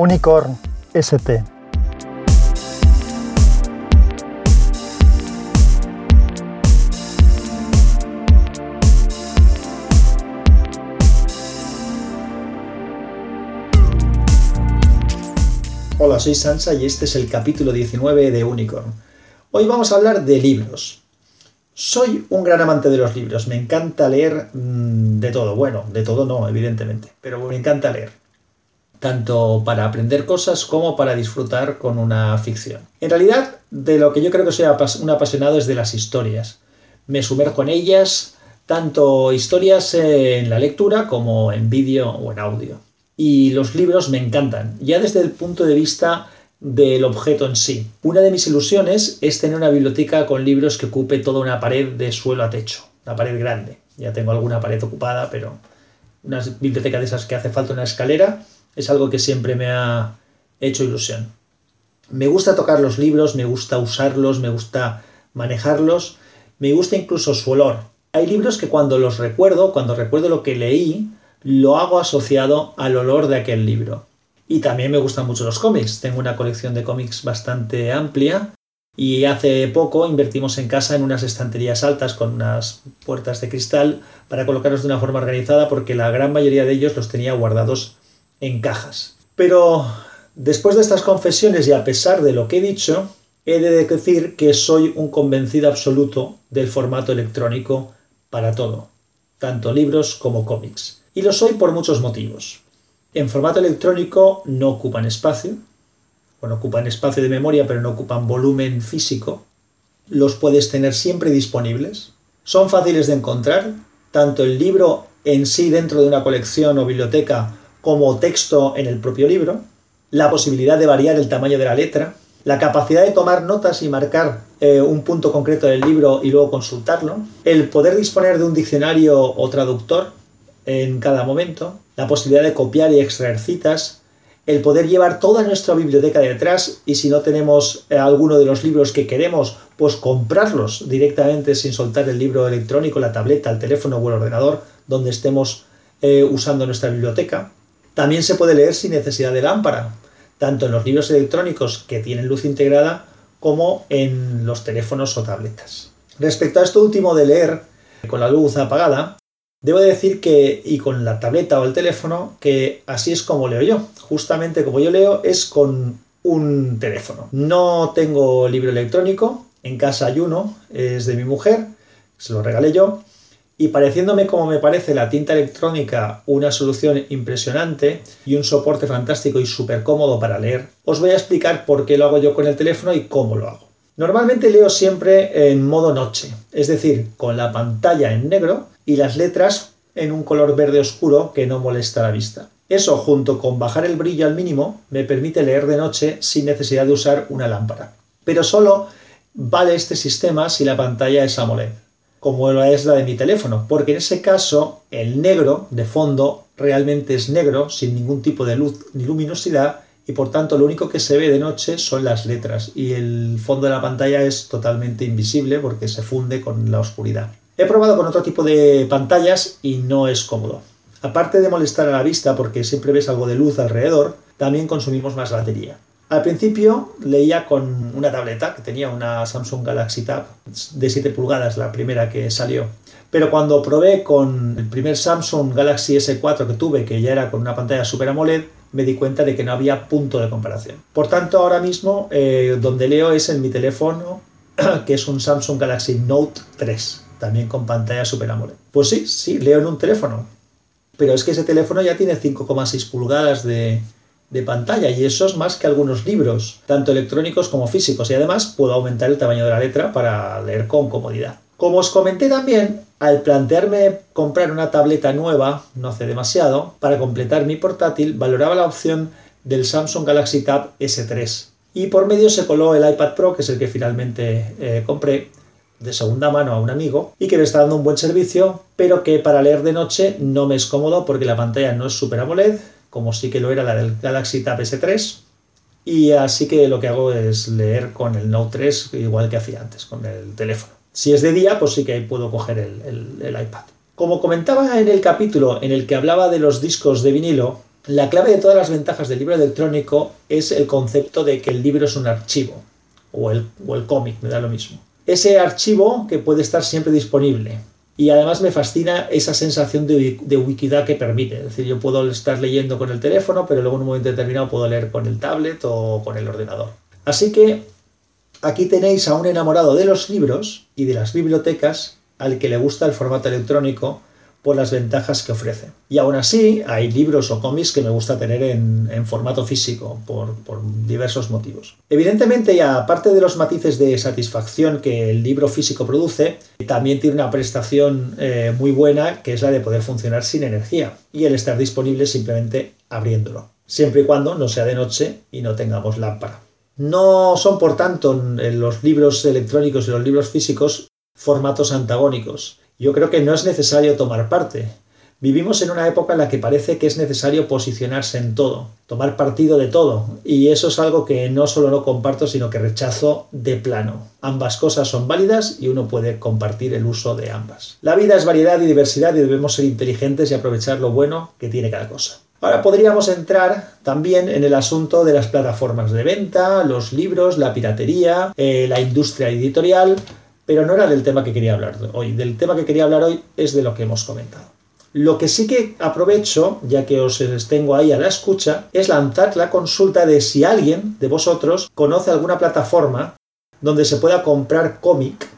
Unicorn ST. Hola, soy Sansa y este es el capítulo 19 de Unicorn. Hoy vamos a hablar de libros. Soy un gran amante de los libros, me encanta leer mm, de todo, bueno, de todo no, evidentemente, pero me encanta leer, tanto para aprender cosas como para disfrutar con una ficción. En realidad, de lo que yo creo que soy un apasionado es de las historias. Me sumerjo en ellas, tanto historias en la lectura como en vídeo o en audio. Y los libros me encantan, ya desde el punto de vista del objeto en sí. Una de mis ilusiones es tener una biblioteca con libros que ocupe toda una pared de suelo a techo, una pared grande. Ya tengo alguna pared ocupada, pero una biblioteca de esas que hace falta una escalera es algo que siempre me ha hecho ilusión. Me gusta tocar los libros, me gusta usarlos, me gusta manejarlos, me gusta incluso su olor. Hay libros que cuando los recuerdo, cuando recuerdo lo que leí, lo hago asociado al olor de aquel libro. Y también me gustan mucho los cómics. Tengo una colección de cómics bastante amplia y hace poco invertimos en casa en unas estanterías altas con unas puertas de cristal para colocarlos de una forma organizada porque la gran mayoría de ellos los tenía guardados en cajas. Pero después de estas confesiones y a pesar de lo que he dicho, he de decir que soy un convencido absoluto del formato electrónico para todo, tanto libros como cómics. Y lo soy por muchos motivos. En formato electrónico no ocupan espacio, bueno, ocupan espacio de memoria, pero no ocupan volumen físico. Los puedes tener siempre disponibles. Son fáciles de encontrar, tanto el libro en sí dentro de una colección o biblioteca como texto en el propio libro. La posibilidad de variar el tamaño de la letra. La capacidad de tomar notas y marcar eh, un punto concreto del libro y luego consultarlo. El poder disponer de un diccionario o traductor en cada momento, la posibilidad de copiar y extraer citas, el poder llevar toda nuestra biblioteca detrás y si no tenemos eh, alguno de los libros que queremos, pues comprarlos directamente sin soltar el libro electrónico, la tableta, el teléfono o el ordenador donde estemos eh, usando nuestra biblioteca. También se puede leer sin necesidad de lámpara, tanto en los libros electrónicos que tienen luz integrada como en los teléfonos o tabletas. Respecto a esto último de leer con la luz apagada, Debo decir que, y con la tableta o el teléfono, que así es como leo yo. Justamente como yo leo es con un teléfono. No tengo libro electrónico, en casa hay uno, es de mi mujer, se lo regalé yo, y pareciéndome como me parece la tinta electrónica una solución impresionante y un soporte fantástico y súper cómodo para leer, os voy a explicar por qué lo hago yo con el teléfono y cómo lo hago. Normalmente leo siempre en modo noche, es decir, con la pantalla en negro y las letras en un color verde oscuro que no molesta la vista. Eso, junto con bajar el brillo al mínimo, me permite leer de noche sin necesidad de usar una lámpara. Pero solo vale este sistema si la pantalla es AMOLED, como es la de mi teléfono, porque en ese caso el negro de fondo realmente es negro, sin ningún tipo de luz ni luminosidad, y por tanto lo único que se ve de noche son las letras y el fondo de la pantalla es totalmente invisible porque se funde con la oscuridad. He probado con otro tipo de pantallas y no es cómodo. Aparte de molestar a la vista porque siempre ves algo de luz alrededor, también consumimos más batería. Al principio leía con una tableta que tenía una Samsung Galaxy Tab de 7 pulgadas, la primera que salió. Pero cuando probé con el primer Samsung Galaxy S4 que tuve, que ya era con una pantalla Super AMOLED, me di cuenta de que no había punto de comparación. Por tanto, ahora mismo eh, donde leo es en mi teléfono, que es un Samsung Galaxy Note 3, también con pantalla Super AMOLED. Pues sí, sí, leo en un teléfono. Pero es que ese teléfono ya tiene 5,6 pulgadas de, de pantalla y eso es más que algunos libros, tanto electrónicos como físicos, y además puedo aumentar el tamaño de la letra para leer con comodidad. Como os comenté también, al plantearme comprar una tableta nueva, no hace demasiado, para completar mi portátil, valoraba la opción del Samsung Galaxy Tab S3. Y por medio se coló el iPad Pro, que es el que finalmente eh, compré de segunda mano a un amigo y que me está dando un buen servicio, pero que para leer de noche no me es cómodo porque la pantalla no es Super AMOLED, como sí que lo era la del Galaxy Tab S3. Y así que lo que hago es leer con el Note 3 igual que hacía antes, con el teléfono. Si es de día, pues sí que puedo coger el, iPad. Como comentaba en el capítulo en el que hablaba de los discos de vinilo, La clave de todas las ventajas del libro electrónico es el concepto de que el libro es un archivo, o el, o el cómic, me da lo mismo. Ese archivo que puede estar siempre disponible. Y además me fascina esa sensación de, de que permite. Es decir, yo puedo estar leyendo con el teléfono, pero luego en un momento determinado puedo leer con el tablet o con el ordenador. Así que aquí tenéis a un enamorado de los libros y de las bibliotecas al que le gusta el formato electrónico por las ventajas que ofrece. Y aún así, hay libros o cómics que me gusta tener en, formato físico por, diversos motivos. Evidentemente, y aparte de los matices de satisfacción que el libro físico produce, también tiene una prestación eh, muy buena que es la de poder funcionar sin energía y el estar disponible simplemente abriéndolo, siempre y cuando no sea de noche y no tengamos lámpara. No son, por tanto, los libros electrónicos y los libros físicos formatos antagónicos. Yo creo que no es necesario tomar parte. Vivimos en una época en la que parece que es necesario posicionarse en todo, tomar partido de todo, y eso es algo que no solo no comparto, sino que rechazo de plano. Ambas cosas son válidas y uno puede compartir el uso de ambas. La vida es variedad y diversidad y debemos ser inteligentes y aprovechar lo bueno que tiene cada cosa. Ahora podríamos entrar también en el asunto de las plataformas de venta, los libros, la piratería, eh, la industria editorial, pero no era del tema que quería hablar hoy. Del tema que quería hablar hoy es de lo que hemos comentado. Lo que sí que aprovecho, ya que os tengo ahí a la escucha, es lanzar la consulta de si alguien de vosotros conoce alguna plataforma donde se pueda comprar cómic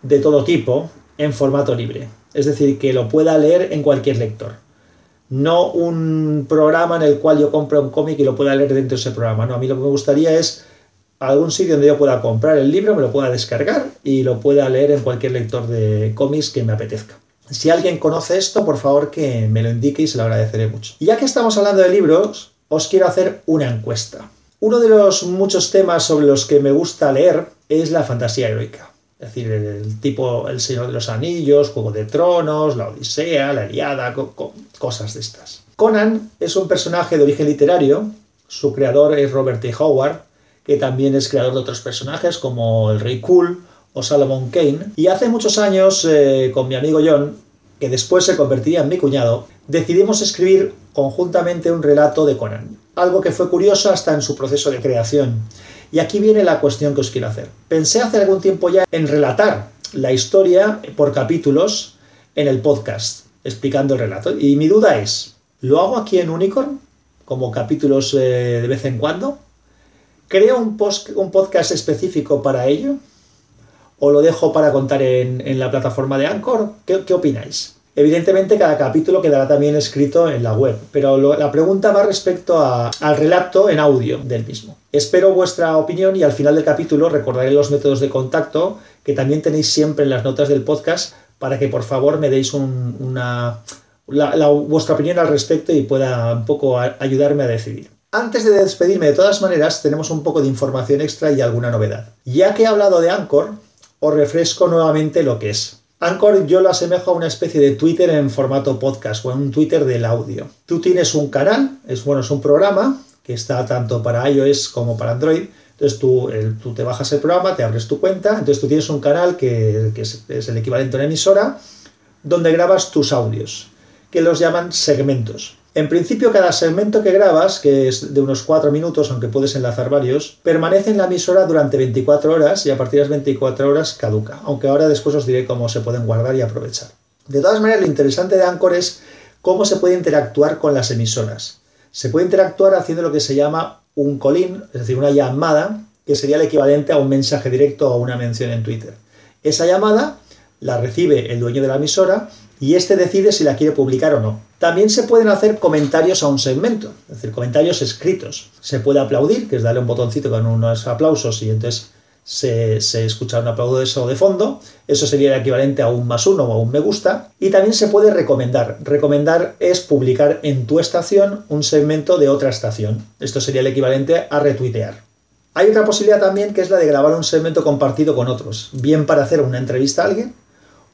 de todo tipo en formato libre. Es decir, que lo pueda leer en cualquier lector. No un programa en el cual yo compro un cómic y lo pueda leer dentro de ese programa. No, a mí lo que me gustaría es algún sitio donde yo pueda comprar el libro, me lo pueda descargar y lo pueda leer en cualquier lector de cómics que me apetezca. Si alguien conoce esto, por favor que me lo indique y se lo agradeceré mucho. Y ya que estamos hablando de libros, os quiero hacer una encuesta. Uno de los muchos temas sobre los que me gusta leer es la fantasía heroica. Es decir, el tipo El Señor de los Anillos, Juego de Tronos, La Odisea, La Eliada, cosas de estas. Conan es un personaje de origen literario, su creador es Robert T. Howard, que también es creador de otros personajes como el Rey Cool o Salomon Kane. Y hace muchos años, eh, con mi amigo John, que después se convertiría en mi cuñado, decidimos escribir conjuntamente un relato de Conan. Algo que fue curioso hasta en su proceso de creación. Y aquí viene la cuestión que os quiero hacer. Pensé hace algún tiempo ya en relatar la historia por capítulos en el podcast, explicando el relato. Y mi duda es, ¿lo hago aquí en Unicorn? Como capítulos eh, de vez en cuando. ¿Creo un, un podcast específico para ello? ¿O lo dejo para contar en, la plataforma de Anchor? ¿Qué, opináis? Evidentemente cada capítulo quedará también escrito en la web, pero la pregunta va respecto al relato en audio del mismo. Espero vuestra opinión y al final del capítulo recordaré los métodos de contacto que también tenéis siempre en las notas del podcast para que por favor me deis una, vuestra opinión al respecto y pueda un poco ayudarme a decidir. Antes de despedirme, de todas maneras, tenemos un poco de información extra y alguna novedad. Ya que he hablado de Anchor, os refresco nuevamente lo que es. Anchor yo lo asemejo a una especie de Twitter en formato podcast o en un Twitter del audio. Tú tienes un canal, es bueno, es un programa que está tanto para iOS como para Android. Entonces tú, tú te bajas el programa, te abres tu cuenta, entonces tú tienes un canal que, es, es el equivalente a una emisora donde grabas tus audios, que los llaman segmentos. En principio, cada segmento que grabas, que es de unos 4 minutos, aunque puedes enlazar varios, permanece en la emisora durante 24 horas y a partir de las 24 horas caduca, aunque ahora después os diré cómo se pueden guardar y aprovechar. De todas maneras, lo interesante de Anchor es cómo se puede interactuar con las emisoras. Se puede interactuar haciendo lo que se llama un colín, es decir, una llamada, que sería el equivalente a un mensaje directo o una mención en Twitter. Esa llamada la recibe el dueño de la emisora y este decide si la quiere publicar o no. También se pueden hacer comentarios a un segmento, es decir, comentarios escritos. Se puede aplaudir, que es darle un botoncito con unos aplausos y entonces se, escucha un aplauso de fondo. Eso sería el equivalente a un más uno o a un me gusta. Y también se puede recomendar. Recomendar es publicar en tu estación un segmento de otra estación. Esto sería el equivalente a retuitear. Hay otra posibilidad también que es la de grabar un segmento compartido con otros, bien para hacer una entrevista a alguien,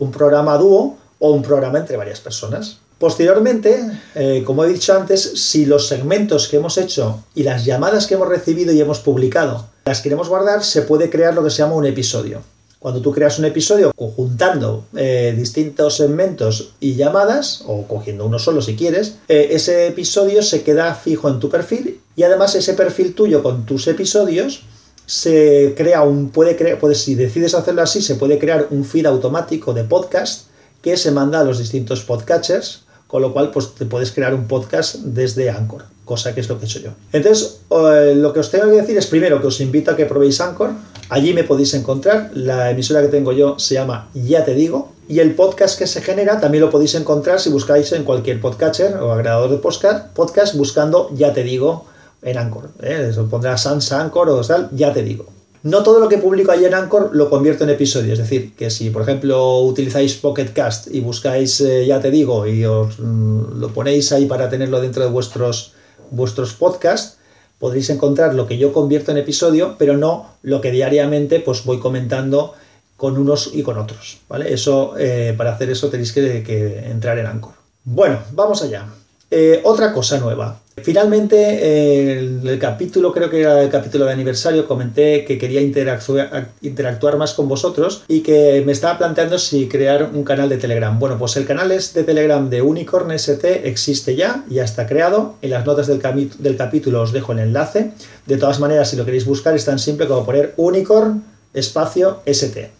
un programa dúo o un programa entre varias personas. Posteriormente, eh, como he dicho antes, si los segmentos que hemos hecho y las llamadas que hemos recibido y hemos publicado las queremos guardar, se puede crear lo que se llama un episodio. Cuando tú creas un episodio conjuntando eh, distintos segmentos y llamadas, o cogiendo uno solo si quieres, eh, ese episodio se queda fijo en tu perfil y además ese perfil tuyo con tus episodios se crea un, puede crear, puede, si decides hacerlo así, se puede crear un feed automático de podcast que se manda a los distintos podcatchers, con lo cual pues te puedes crear un podcast desde Anchor, cosa que es lo que he hecho yo. Entonces, eh, lo que os tengo que decir es primero que os invito a que probéis Anchor, allí me podéis encontrar, la emisora que tengo yo se llama Ya te digo, y el podcast que se genera también lo podéis encontrar si buscáis en cualquier podcatcher o agregador de podcast, podcast buscando Ya te digo en Anchor. ¿eh? Eso pondrá Sansa Anchor o tal, ya te digo. No todo lo que publico ahí en Anchor lo convierto en episodio, es decir, que si por ejemplo utilizáis Pocket Cast y buscáis, eh, ya te digo, y os mm, lo ponéis ahí para tenerlo dentro de vuestros, vuestros podcasts, podréis encontrar lo que yo convierto en episodio, pero no lo que diariamente pues voy comentando con unos y con otros, ¿vale? Eso, eh, para hacer eso tenéis que, que entrar en Anchor. Bueno, vamos allá. Eh, otra cosa nueva. Finalmente, en el capítulo, creo que era el capítulo de aniversario, comenté que quería interactuar, más con vosotros y que me estaba planteando si crear un canal de Telegram. Bueno, pues el canal de Telegram de Unicorn ST existe ya, ya está creado. En las notas del, del capítulo os dejo el enlace. De todas maneras, si lo queréis buscar, es tan simple como poner Unicorn espacio ST.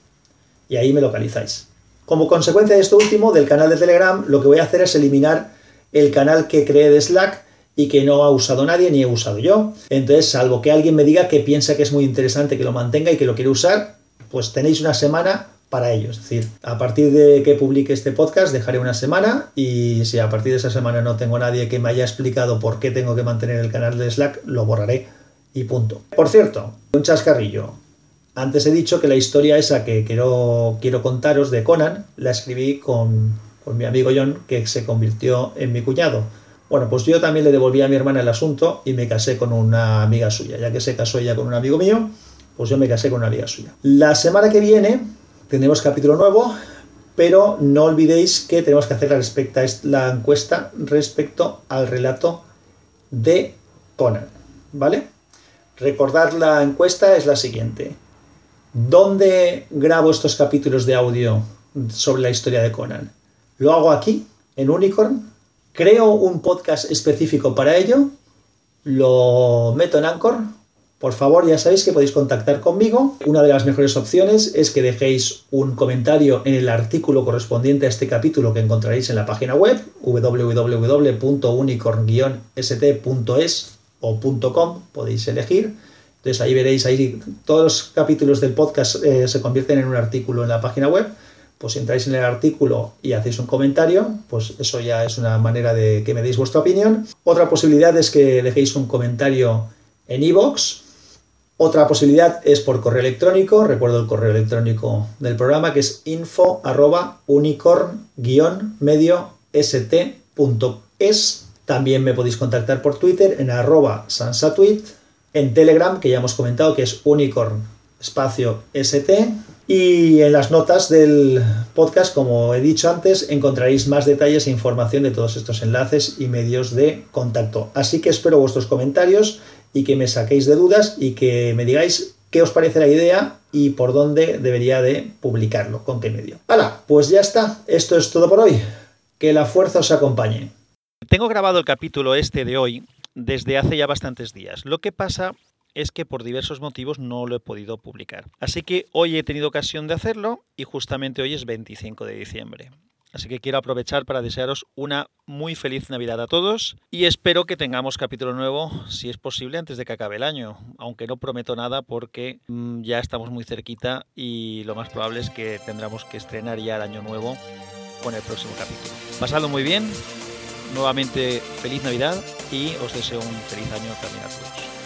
Y ahí me localizáis. Como consecuencia de esto último, del canal de Telegram, lo que voy a hacer es eliminar el canal que creé de Slack y que no ha usado nadie ni he usado yo. Entonces, salvo que alguien me diga que piensa que es muy interesante que lo mantenga y que lo quiere usar, pues tenéis una semana para ello. Es decir, a partir de que publique este podcast dejaré una semana y si a partir de esa semana no tengo nadie que me haya explicado por qué tengo que mantener el canal de Slack, lo borraré y punto. Por cierto, un chascarrillo. Antes he dicho que la historia esa que quiero, quiero contaros de Conan la escribí con con mi amigo John, que se convirtió en mi cuñado. Bueno, pues yo también le devolví a mi hermana el asunto y me casé con una amiga suya. Ya que se casó ella con un amigo mío, pues yo me casé con una amiga suya. La semana que viene tendremos capítulo nuevo, pero no olvidéis que tenemos que hacer la, la encuesta respecto al relato de Conan, ¿vale? Recordad la encuesta es la siguiente. ¿Dónde grabo estos capítulos de audio sobre la historia de Conan? Lo hago aquí, en Unicorn, creo un podcast específico para ello, lo meto en Anchor. Por favor, ya sabéis que podéis contactar conmigo. Una de las mejores opciones es que dejéis un comentario en el artículo correspondiente a este capítulo que encontraréis en la página web www.unicorn-st.es o .com, podéis elegir. Entonces ahí veréis, ahí todos los capítulos del podcast eh, se convierten en un artículo en la página web pues entráis en el artículo y hacéis un comentario, pues eso ya es una manera de que me deis vuestra opinión. Otra posibilidad es que dejéis un comentario en iVoox. Otra posibilidad es por correo electrónico. Recuerdo el correo electrónico del programa que es info unicorn-medio-st.es. También me podéis contactar por Twitter en arroba sansatweet. En Telegram, que ya hemos comentado que es unicorn espacio st y en las notas del podcast, como he dicho antes, encontraréis más detalles e información de todos estos enlaces y medios de contacto. Así que espero vuestros comentarios y que me saquéis de dudas y que me digáis qué os parece la idea y por dónde debería de publicarlo, con qué medio. ¡Hala! Pues ya está, esto es todo por hoy. Que la fuerza os acompañe. Tengo grabado el capítulo este de hoy desde hace ya bastantes días. Lo que pasa es que por diversos motivos no lo he podido publicar. Así que hoy he tenido ocasión de hacerlo y justamente hoy es 25 de diciembre. Así que quiero aprovechar para desearos una muy feliz Navidad a todos y espero que tengamos capítulo nuevo, si es posible, antes de que acabe el año, aunque no prometo nada porque mm, ya estamos muy cerquita y lo más probable es que tendremos que estrenar ya el año nuevo con el próximo capítulo. Pasadlo muy bien, nuevamente feliz Navidad y os deseo un feliz año también a todos.